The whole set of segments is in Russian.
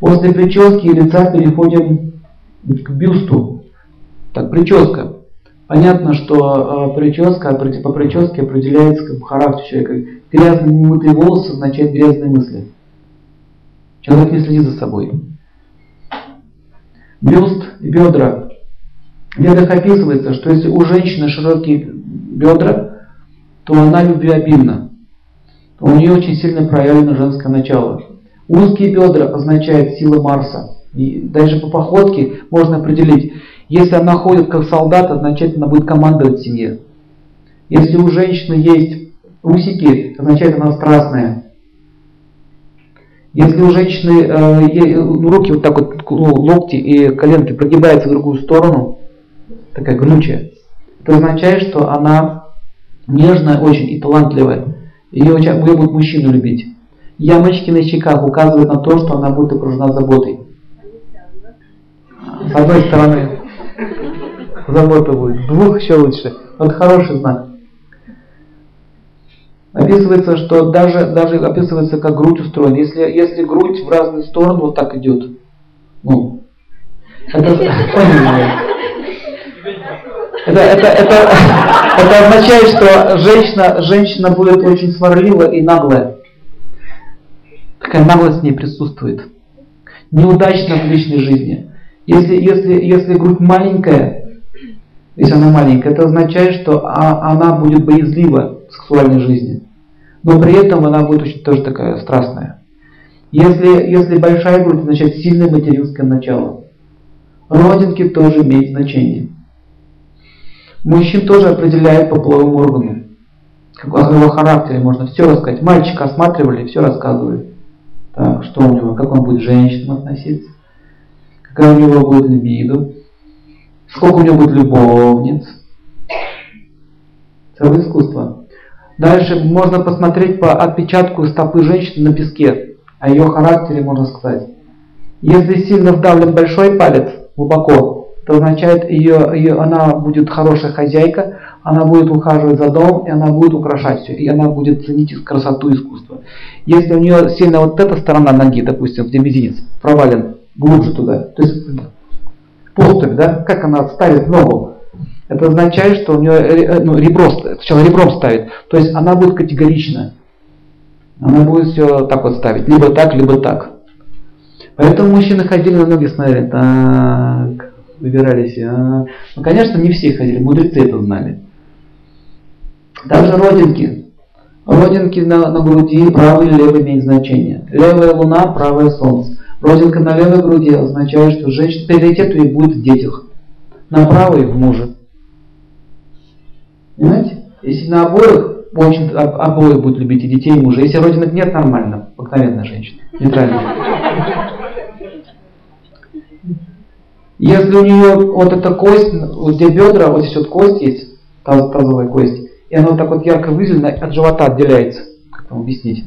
После прически и лица переходим к бюсту. Так, прическа. Понятно, что э, прическа по прическе определяется как характер человека. Грязные немытые волосы означают грязные мысли. Человек не следит за собой. Бюст и бедра. В ведах описывается, что если у женщины широкие бедра, то она любвеобильна. У нее очень сильно проявлено женское начало. Узкие бедра означают силы Марса. И даже по походке можно определить, если она ходит как солдат, означает, она будет командовать семье. Если у женщины есть усики, означает, она страстная. Если у женщины э, руки вот так вот, ну, локти и коленки прогибаются в другую сторону, такая гнучая, это означает, что она нежная очень и талантливая. Ее, ее будут мужчину любить. Ямочки на щеках указывают на то, что она будет окружена заботой. С одной стороны, забота будет, двух еще лучше. Вот хороший знак. Описывается, что даже, даже описывается, как грудь устроена. Если, если грудь в разные стороны вот так идет, ну, это, это, это, это, это означает, что женщина, женщина будет очень сварлива и наглая. Такая наглость в ней присутствует. Неудачно в личной жизни. Если, если, если грудь маленькая, если она маленькая, это означает, что а, она будет боязлива в сексуальной жизни. Но при этом она будет очень тоже такая страстная. Если, если большая грудь, означает сильное материнское начало. Родинки тоже имеют значение. Мужчин тоже определяют по половым органам. Как его характере можно все рассказать. Мальчика осматривали, все рассказывали. Так, что у него, как он будет к женщинам относиться, какая у него будет либидо, сколько у него будет любовниц. Целое искусство. Дальше можно посмотреть по отпечатку стопы женщины на песке. О ее характере можно сказать. Если сильно вдавлен большой палец глубоко, то означает, ее, ее, она будет хорошая хозяйка, она будет ухаживать за домом, и она будет украшать все, и она будет ценить красоту искусства. Если у нее сильно вот эта сторона ноги, допустим, где мизинец, провален глубже туда, то есть поступь, да, как она ставит ногу, это означает, что у нее э, ну, ребро, сначала ребром ставит, то есть она будет категорична. Она будет все так вот ставить, либо так, либо так. Поэтому мужчины ходили на ноги, смотрели, так, выбирались. А. Ну, конечно, не все ходили, мудрецы это знали. Также родинки. Родинки на, на груди правый и левый имеют значение. Левая луна, правое солнце. Родинка на левой груди означает, что женщина приоритет ей будет в детях. На правой в муже. Понимаете? Если на обоих, очень обоих будет любить и детей, и мужа. Если родинок нет, нормально. Обыкновенная женщина. Нейтральная. Если у нее вот эта кость, где бедра, вот здесь вот кость есть, таз, тазовая кость, и она вот так вот ярко выделена, от живота отделяется. Как вам объяснить?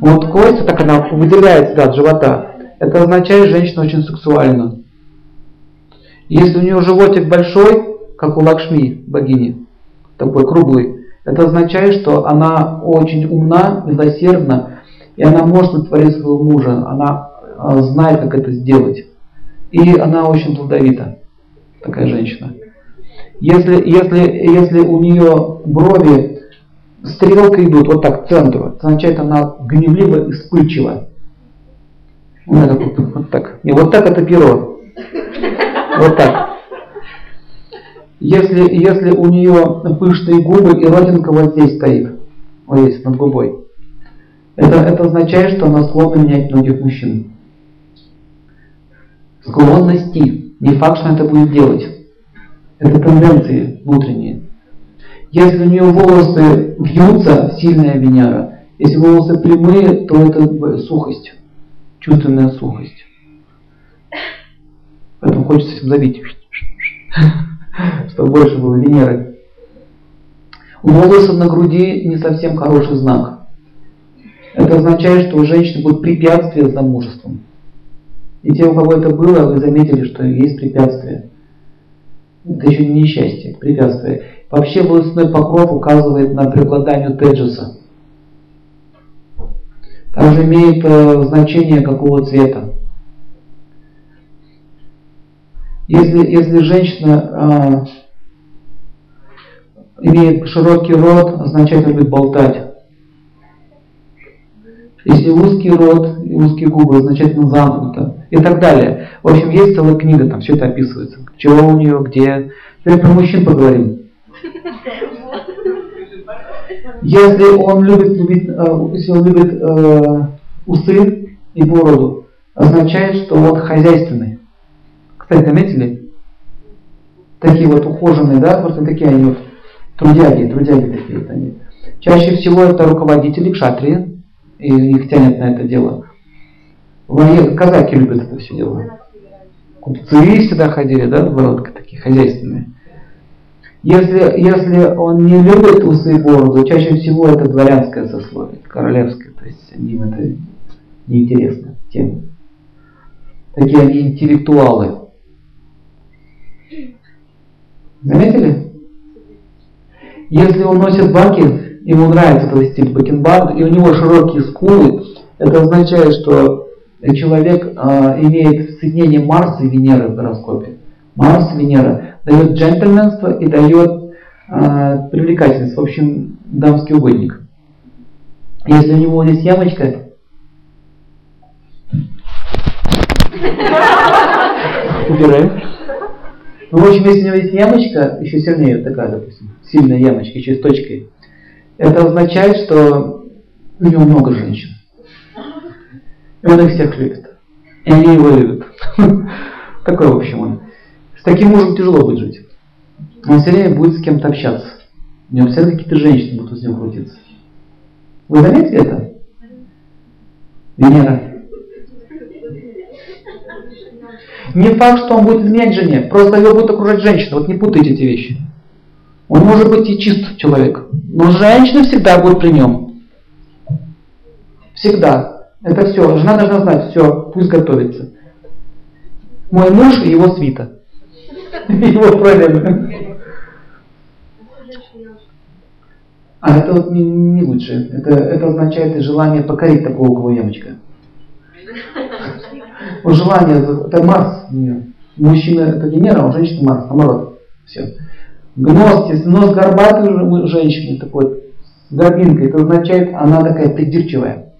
Вот кость, так она выделяется да, от живота. Это означает, что женщина очень сексуальна. Если у нее животик большой, как у Лакшми, богини, такой круглый, это означает, что она очень умна, милосердна, и она может утворить своего мужа, она а, знает, как это сделать. И она очень плодовита, такая женщина. Если, если, если у нее брови стрелкой идут вот так к центру, означает, она гневлива и вспыльчива. Вот, вот, вот так. Не, вот так это перо. Вот так. Если, если у нее пышные губы и родинка вот здесь стоит, вот здесь, над губой, это, это означает, что она склонна менять многих мужчин. Склонности. Не факт, что она это будет делать. Это тенденции внутренние. Если у нее волосы вьются, сильная Венера. Если волосы прямые, то это сухость. Чувственная сухость. Поэтому хочется всем забить. Чтобы больше было Венеры. Волосы на груди не совсем хороший знак. Это означает, что у женщины будет препятствие замужеством. И те, у кого это было, вы заметили, что есть препятствие. Это еще не несчастье, препятствие. Вообще волосяной покров указывает на преобладание теджеса. также имеет э, значение какого цвета. Если, если женщина э, имеет широкий рот, означает любит болтать. Если узкий рот и узкие губы, означает ну, замкнуто. И так далее. В общем, есть целая книга, там все это описывается. Чего у нее, где. Теперь про мужчин поговорим. Если он любит, любит, э, если он любит э, усы и бороду, означает, что он хозяйственный. Кстати, заметили? Такие вот ухоженные, да, просто такие они вот трудяги, трудяги такие вот они. Чаще всего это руководители кшатрии, и их тянет на это дело. Воен... Казаки любят это все дело. Купцы всегда ходили, да, бородка такие хозяйственные. Если, если он не любит усы и бороду, чаще всего это дворянское сословие, королевское, то есть им это неинтересно тема. Такие они интеллектуалы. Заметили? Если он носит баки, ему нравится этот стиль бакенбард, и у него широкие скулы, это означает, что человек э, имеет соединение Марса и Венеры в гороскопе. Марс, Венера дает джентльменство и дает э, привлекательность, в общем, дамский угодник. Если у него есть ямочка, убираем. Ну, в общем, если у него есть ямочка, еще сильнее такая, допустим, сильная ямочка, еще с точкой, это означает, что у него много женщин. И он их всех любит. И они его любят. Такой, в общем, он. С таким мужем тяжело будет жить. Он все время будет с кем-то общаться. У него всегда какие-то женщины будут с ним крутиться. Вы заметили это? Венера. Не факт, что он будет изменять жене, просто его будет окружать женщина. Вот не путайте эти вещи. Он может быть и чист человек, но женщина всегда будет при нем. Всегда. Это все. Жена должна знать, все, пусть готовится. Мой муж и его свита. Его проблемы. А это вот не, не лучше. Это, это означает желание покорить такого, у кого ямочка. Вот желание, это Марс. Мужчина это Венера, а женщина Марс. Наоборот. Все. Гност, если нос горбатый у женщины, такой, с горбинкой, это означает, она такая придирчивая.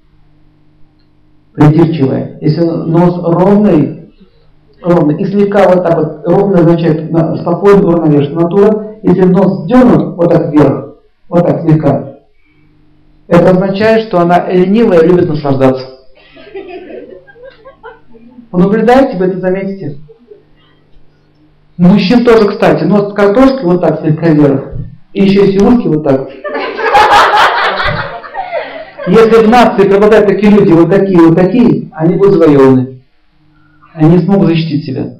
Придирчивая. Если нос ровный, ровный, и слегка вот так вот, ровно означает спокойно, уравновешенная натура. Если нос дернут вот так вверх, вот так слегка, это означает, что она ленивая и любит наслаждаться. Вы наблюдаете, вы это заметите. Мужчин тоже, кстати, нос картошки вот так слегка вверх. И еще и узкий вот так. Если в нации пропадают такие люди, вот такие, вот такие, они будут завоеваны. Они не смогут защитить себя.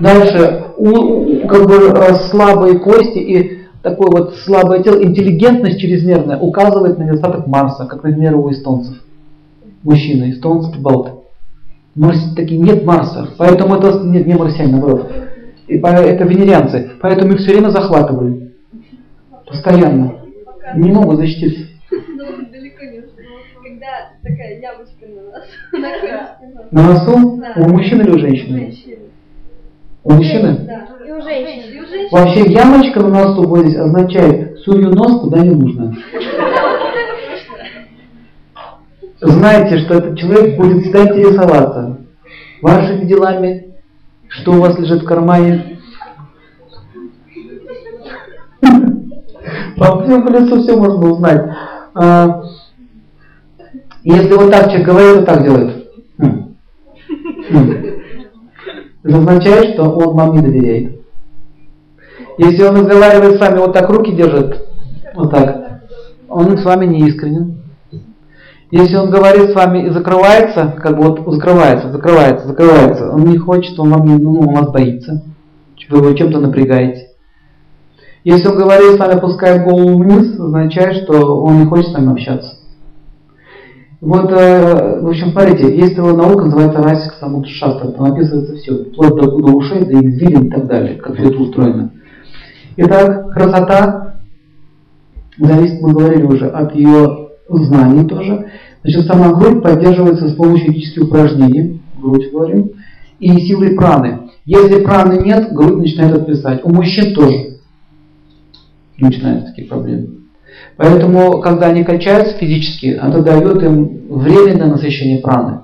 Дальше, у, как бы э, слабые кости и такое вот слабое тело, интеллигентность чрезмерная указывает на недостаток Марса, как, например, у эстонцев. Мужчины, эстонцы, балты. Марс, таки нет Марса, поэтому это нет, не марсиане, наоборот. И это венерианцы, поэтому их все время захватывали. Постоянно. Не могут защититься. Такая ямочка на носу. На носу? Да. У мужчины или у женщины? У мужчины? Да, и у женщины. Вообще ямочка на носу вот здесь означает сую нос куда не нужно. Знайте, что этот человек будет всегда интересоваться вашими делами, что у вас лежит в кармане. По всему лицу все можно узнать. А, если вот так человек говорит, вот так делает. Хм. Хм. Это означает, что он вам не доверяет. Если он разговаривает с вами, вот так руки держит, вот так, он с вами не искренен. Если он говорит с вами и закрывается, как бы вот закрывается, закрывается, закрывается, он не хочет, он вам ну, он вас боится. Вы его чем-то напрягаете. Если он говорит с вами, опускает голову вниз, означает, что он не хочет с вами общаться. Вот, э, в общем, смотрите, есть его наука, называется Расик Самуд Шастра, там описывается все, вплоть до, до ушей, до извилин и так далее, как все это устроено. Итак, красота зависит, мы говорили уже, от ее знаний тоже. Значит, сама грудь поддерживается с помощью физических упражнений, грудь говорим, и силой праны. Если праны нет, грудь начинает отписать. У мужчин тоже начинаются такие проблемы. Поэтому, когда они качаются физически, это дает им временное насыщение праны.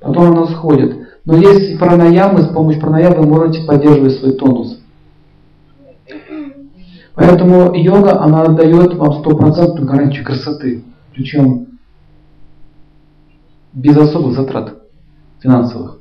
Потом оно сходит. Но есть пранаямы, с помощью пранаямы вы можете поддерживать свой тонус. Поэтому йога, она дает вам стопроцентную гарантию красоты. Причем без особых затрат финансовых.